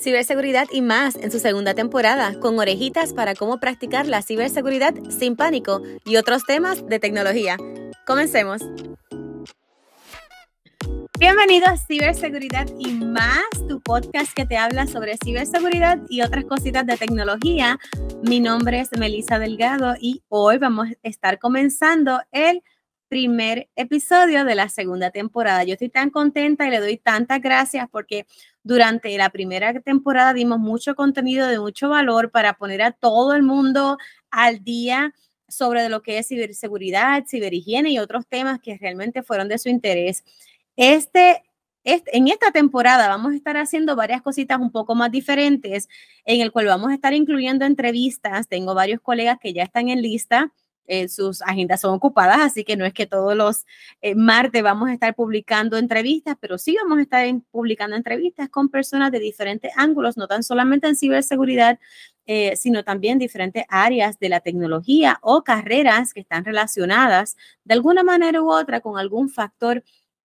Ciberseguridad y más en su segunda temporada, con orejitas para cómo practicar la ciberseguridad sin pánico y otros temas de tecnología. Comencemos. Bienvenido a Ciberseguridad y más, tu podcast que te habla sobre ciberseguridad y otras cositas de tecnología. Mi nombre es Melissa Delgado y hoy vamos a estar comenzando el primer episodio de la segunda temporada. Yo estoy tan contenta y le doy tantas gracias porque durante la primera temporada dimos mucho contenido de mucho valor para poner a todo el mundo al día sobre lo que es ciberseguridad, ciberhigiene y otros temas que realmente fueron de su interés. Este, este, en esta temporada vamos a estar haciendo varias cositas un poco más diferentes, en el cual vamos a estar incluyendo entrevistas. Tengo varios colegas que ya están en lista eh, sus agendas son ocupadas, así que no es que todos los eh, martes vamos a estar publicando entrevistas, pero sí vamos a estar publicando entrevistas con personas de diferentes ángulos, no tan solamente en ciberseguridad, eh, sino también diferentes áreas de la tecnología o carreras que están relacionadas de alguna manera u otra con algún factor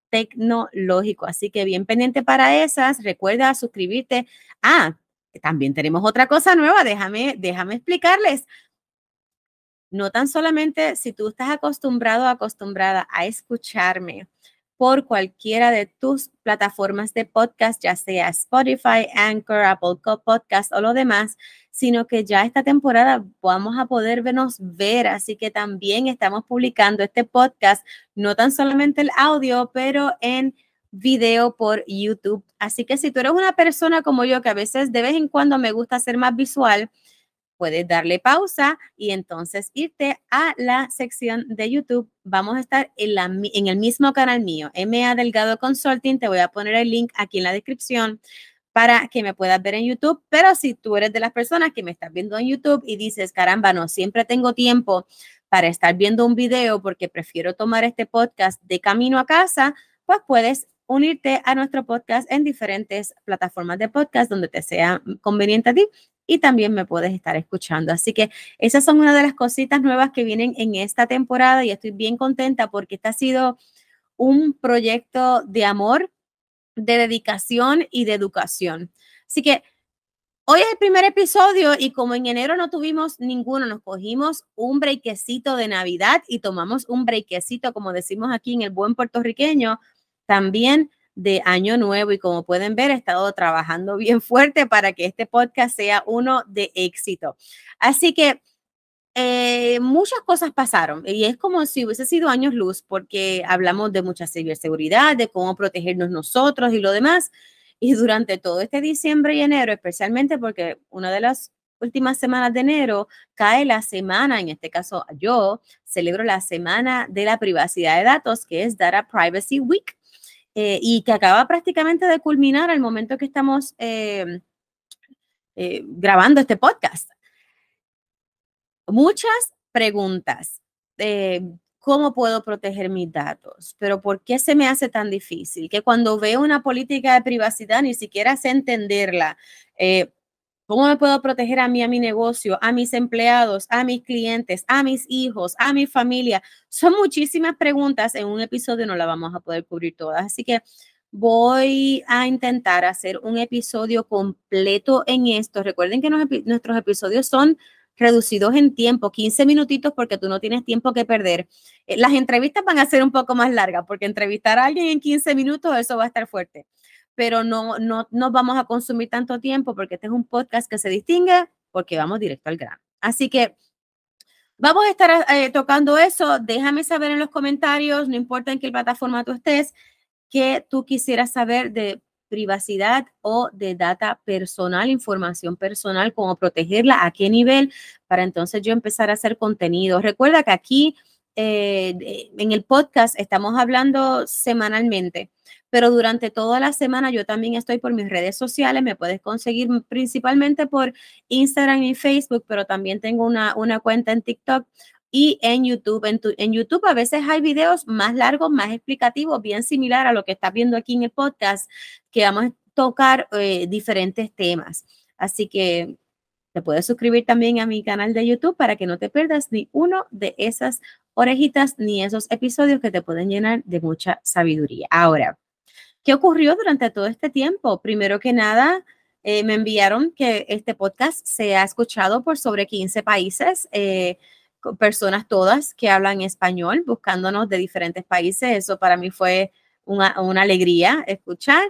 tecnológico. Así que bien pendiente para esas, recuerda suscribirte. Ah, también tenemos otra cosa nueva, déjame, déjame explicarles no tan solamente si tú estás acostumbrado o acostumbrada a escucharme por cualquiera de tus plataformas de podcast, ya sea Spotify, Anchor, Apple Podcast o lo demás, sino que ya esta temporada vamos a poder vernos ver, así que también estamos publicando este podcast, no tan solamente el audio, pero en video por YouTube. Así que si tú eres una persona como yo, que a veces de vez en cuando me gusta ser más visual, puedes darle pausa y entonces irte a la sección de YouTube. Vamos a estar en, el mismo canal mío, MA Delgado Consulting. Te voy a poner el link aquí en la descripción para que me puedas ver en YouTube. Pero si tú eres de las personas que me estás viendo en YouTube y dices, caramba, no siempre tengo tiempo para estar viendo un video porque prefiero tomar este podcast de camino a casa, pues puedes unirte a nuestro podcast en diferentes plataformas de podcast donde te sea conveniente a ti y también me puedes estar escuchando. Así que esas son una de las cositas nuevas que vienen en esta temporada y estoy bien contenta porque este ha sido un proyecto de amor, de dedicación y de educación. Así que hoy es el primer episodio y como en enero no tuvimos ninguno, nos cogimos un brequecito de Navidad y tomamos un brequecito, como decimos aquí en el buen puertorriqueño, también de Año Nuevo y como pueden ver, he estado trabajando bien fuerte para que este podcast sea uno de éxito. Así que eh, muchas cosas pasaron y es como si hubiese sido años luz porque hablamos de mucha ciberseguridad, de cómo protegernos nosotros y lo demás. Y durante todo este diciembre y enero, especialmente porque una de las últimas semanas de enero cae la semana, en este caso yo celebro la semana de la privacidad de datos, que es Data Privacy Week. Eh, y que acaba prácticamente de culminar al momento que estamos eh, eh, grabando este podcast. Muchas preguntas. ¿Cómo puedo proteger mis datos? Pero ¿por qué se me hace tan difícil? Que cuando veo una política de privacidad ni siquiera sé entenderla. ¿Cómo me puedo proteger a mí, a mi negocio, a mis empleados, a mis clientes, a mis hijos, a mi familia? Son muchísimas preguntas. En un episodio no la vamos a poder cubrir todas. Así que voy a intentar hacer un episodio completo en esto. Recuerden que nuestros episodios son reducidos en tiempo, 15 minutitos porque tú no tienes tiempo que perder. Eh, las entrevistas van a ser un poco más largas porque entrevistar a alguien en 15 minutos, eso va a estar fuerte pero no, no nos vamos a consumir tanto tiempo porque este es un podcast que se distingue porque vamos directo al grano. Así que vamos a estar eh, tocando eso. Déjame saber en los comentarios, no importa en qué plataforma tú estés, que tú quisieras saber de privacidad o de data personal, información personal, cómo protegerla, a qué nivel, para entonces yo empezar a hacer contenido. Recuerda que aquí eh, en el podcast estamos hablando semanalmente pero durante toda la semana yo también estoy por mis redes sociales, me puedes conseguir principalmente por Instagram y Facebook, pero también tengo una, una cuenta en TikTok y en YouTube. En, YouTube a veces hay videos más largos, más explicativos, bien similar a lo que estás viendo aquí en el podcast, que vamos a tocar eh, diferentes temas. Así que te puedes suscribir también a mi canal de YouTube para que no te pierdas ni uno de esas orejitas ni esos episodios que te pueden llenar de mucha sabiduría. Ahora, ¿Qué ocurrió durante todo este tiempo? Primero que nada, eh, me enviaron que este podcast se ha escuchado por sobre 15 países, eh, personas todas que hablan español, buscándonos de diferentes países. Eso para mí fue una, alegría escuchar.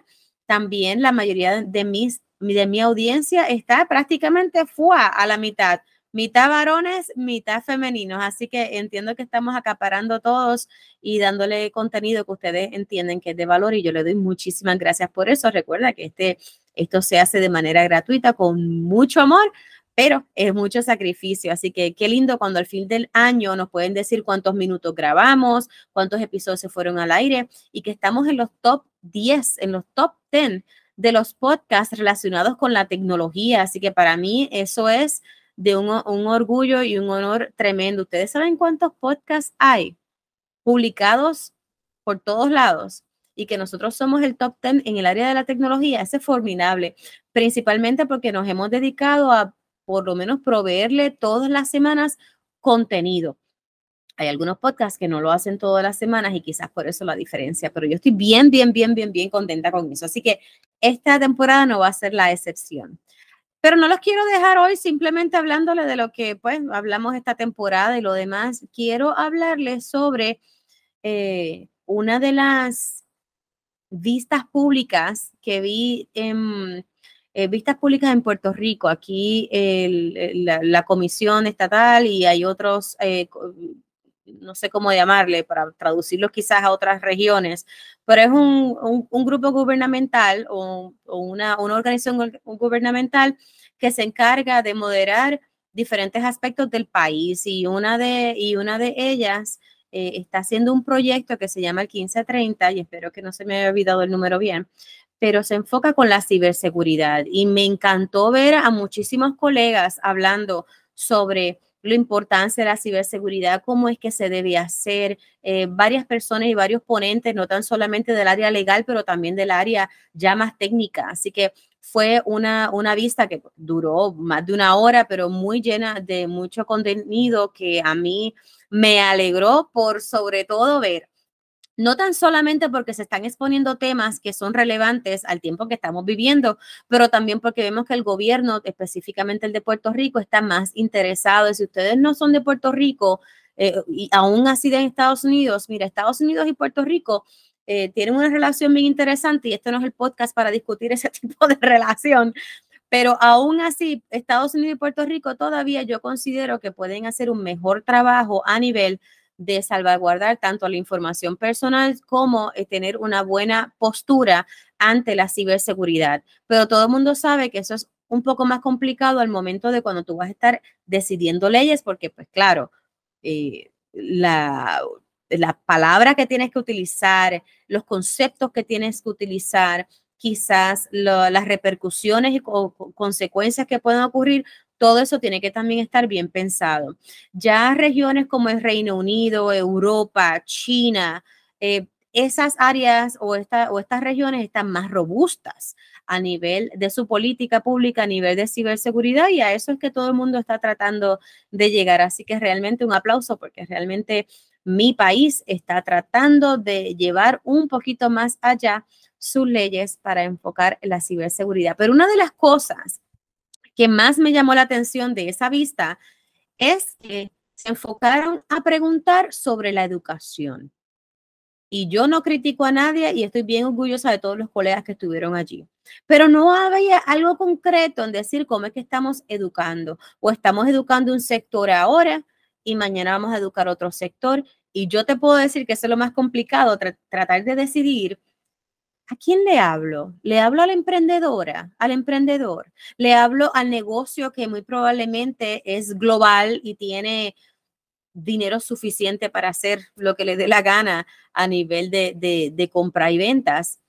También la mayoría de, mis, de mi audiencia está prácticamente fuera a la mitad mitad varones, mitad femeninos. Así que entiendo que estamos acaparando todos y dándole contenido que ustedes entienden que es de valor y yo le doy muchísimas gracias por eso. Recuerda que este, esto se hace de manera gratuita con mucho amor, pero es mucho sacrificio. Así que qué lindo cuando al fin del año nos pueden decir cuántos minutos grabamos, cuántos episodios se fueron al aire y que estamos en los top 10, en los top 10 de los podcasts relacionados con la tecnología. Así que para mí eso es de un, orgullo y un honor tremendo. ¿Ustedes saben cuántos podcasts hay publicados por todos lados? y que nosotros somos el top 10 en el área de la tecnología, ese es formidable, principalmente porque nos hemos dedicado a por lo menos proveerle todas las semanas contenido. Hay algunos podcasts que no lo hacen todas las semanas y quizás por eso la diferencia, pero yo estoy bien, bien, bien, bien, bien contenta con eso. Así que esta temporada no va a ser la excepción. Pero no los quiero dejar hoy simplemente hablándole de lo que pues hablamos esta temporada y lo demás. Quiero hablarles sobre eh, una de las vistas públicas que vi en eh, vistas públicas en Puerto Rico. Aquí la, comisión estatal y hay otros, eh, no sé cómo llamarle para traducirlos quizás a otras regiones, pero es un, grupo gubernamental o, una, una organización gubernamental que se encarga de moderar diferentes aspectos del país y una de, y una de ellas eh, está haciendo un proyecto que se llama el 1530 y espero que no se me haya olvidado el número bien, pero se enfoca con la ciberseguridad. Y me encantó ver a muchísimos colegas hablando sobre la importancia de la ciberseguridad, cómo es que se debe hacer, eh, varias personas y varios ponentes, no tan solamente del área legal, pero también del área ya más técnica. Así que fue una, una vista que duró más de una hora, pero muy llena de mucho contenido que a mí me alegró por sobre todo ver no tan solamente porque se están exponiendo temas que son relevantes al tiempo que estamos viviendo, pero también porque vemos que el gobierno, específicamente el de Puerto Rico, está más interesado. Y si ustedes no son de Puerto Rico eh, y aún así de Estados Unidos, mira, Estados Unidos y Puerto Rico eh, tienen una relación bien interesante y este no es el podcast para discutir ese tipo de relación, pero aún así, Estados Unidos y Puerto Rico todavía yo considero que pueden hacer un mejor trabajo a nivel de salvaguardar tanto la información personal como eh, tener una buena postura ante la ciberseguridad. Pero todo el mundo sabe que eso es un poco más complicado al momento de cuando tú vas a estar decidiendo leyes, porque pues claro, eh, la, la palabra que tienes que utilizar, los conceptos que tienes que utilizar, quizás las repercusiones o consecuencias que pueden ocurrir todo eso tiene que también estar bien pensado. Ya regiones como el Reino Unido, Europa, China, eh, esas áreas o, estas regiones están más robustas a nivel de su política pública, a nivel de ciberseguridad y a eso es que todo el mundo está tratando de llegar. Así que realmente un aplauso porque realmente mi país está tratando de llevar un poquito más allá sus leyes para enfocar la ciberseguridad. Pero una de las cosas que más me llamó la atención de esa vista es que se enfocaron a preguntar sobre la educación. Y yo no critico a nadie y estoy bien orgullosa de todos los colegas que estuvieron allí. Pero no había algo concreto en decir cómo es que estamos educando o estamos educando un sector ahora y mañana vamos a educar otro sector. Y yo te puedo decir que eso es lo más complicado, tratar de decidir ¿A quién le hablo? ¿Le hablo a la emprendedora, al emprendedor? ¿Le hablo al negocio que muy probablemente es global y tiene dinero suficiente para hacer lo que le dé la gana a nivel de, compra y ventas?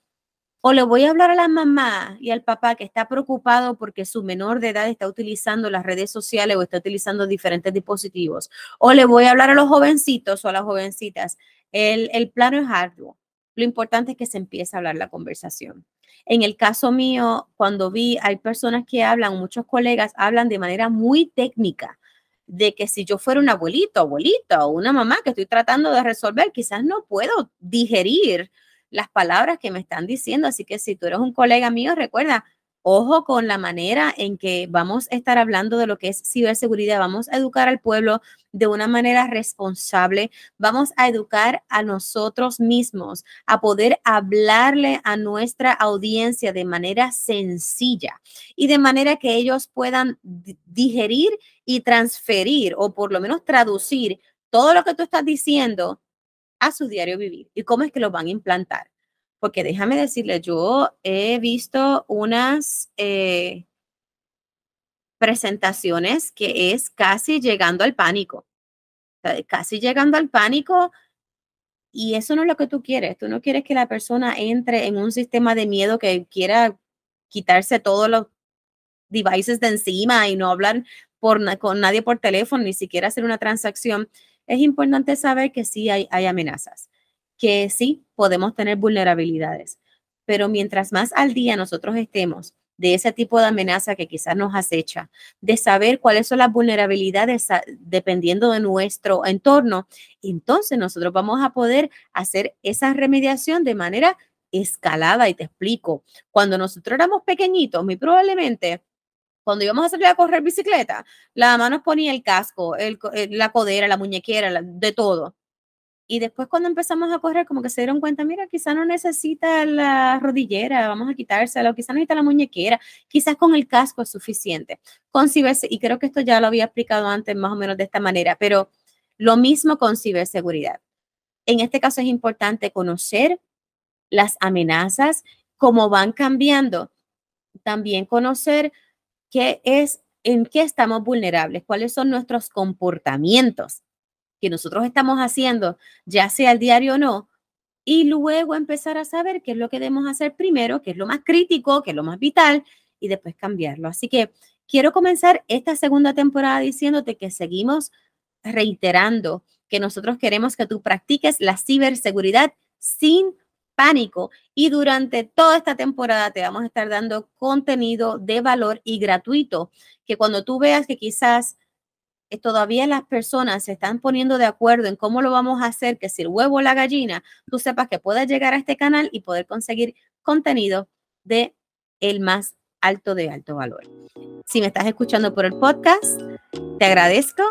¿O le voy a hablar a la mamá y al papá que está preocupado porque su menor de edad está utilizando las redes sociales o está utilizando diferentes dispositivos? ¿O le voy a hablar a los jovencitos o a las jovencitas? El, el plano es arduo lo importante es que se empiece a hablar la conversación. En el caso mío, cuando vi, hay personas que hablan, muchos colegas hablan de manera muy técnica, de que si yo fuera un abuelito, abuelita o una mamá que estoy tratando de resolver, quizás no puedo digerir las palabras que me están diciendo. Así que si tú eres un colega mío, recuerda, Ojo con la manera en que vamos a estar hablando de lo que es ciberseguridad. Vamos a educar al pueblo de una manera responsable. Vamos a educar a nosotros mismos a poder hablarle a nuestra audiencia de manera sencilla y de manera que ellos puedan digerir y transferir o por lo menos traducir todo lo que tú estás diciendo a su diario vivir y cómo es que lo van a implantar. Porque déjame decirle, yo he visto unas eh, presentaciones que es casi llegando al pánico. casi llegando al pánico y eso no es lo que tú quieres. Tú no quieres que la persona entre en un sistema de miedo que quiera quitarse todos los devices de encima y no hablar por, con nadie por teléfono, ni siquiera hacer una transacción. Es importante saber que sí hay, hay amenazas que sí podemos tener vulnerabilidades, pero mientras más al día nosotros estemos de ese tipo de amenaza que quizás nos acecha, de saber cuáles son las vulnerabilidades dependiendo de nuestro entorno, entonces nosotros vamos a poder hacer esa remediación de manera escalada y te explico. Cuando nosotros éramos pequeñitos, muy probablemente cuando íbamos a salir a correr bicicleta, la mamá nos ponía el casco, la codera, la muñequera, de todo. Y después cuando empezamos a correr, como que se dieron cuenta, mira, quizá no necesita la rodillera, vamos a quitársela, o quizá necesita la muñequera, quizás con el casco es suficiente. Con y creo que esto ya lo había explicado antes más o menos de esta manera, pero lo mismo con ciberseguridad. En este caso es importante conocer las amenazas, cómo van cambiando. También conocer qué es, en qué estamos vulnerables, cuáles son nuestros comportamientos que nosotros estamos haciendo, ya sea el diario o no, y luego empezar a saber qué es lo que debemos hacer primero, qué es lo más crítico, qué es lo más vital, y después cambiarlo. Así que quiero comenzar esta segunda temporada diciéndote que seguimos reiterando que nosotros queremos que tú practiques la ciberseguridad sin pánico y durante toda esta temporada te vamos a estar dando contenido de valor y gratuito que cuando tú veas que quizás todavía las personas se están poniendo de acuerdo en cómo lo vamos a hacer, que si el huevo o la gallina, tú sepas que puedes llegar a este canal y poder conseguir contenido de el más alto de alto valor. Si me estás escuchando por el podcast, te agradezco.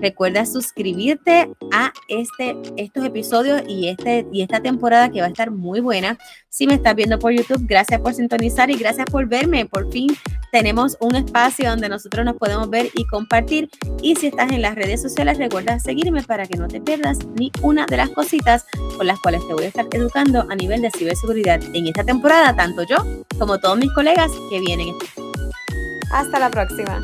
Recuerda suscribirte a este, estos episodios y, este, y esta temporada que va a estar muy buena. Si me estás viendo por YouTube, gracias por sintonizar y gracias por verme. Por fin tenemos un espacio donde nosotros nos podemos ver y compartir. Y si estás en las redes sociales, recuerda seguirme para que no te pierdas ni una de las cositas con las cuales te voy a estar educando a nivel de ciberseguridad en esta temporada, tanto yo como todos mis colegas que vienen. Hasta la próxima.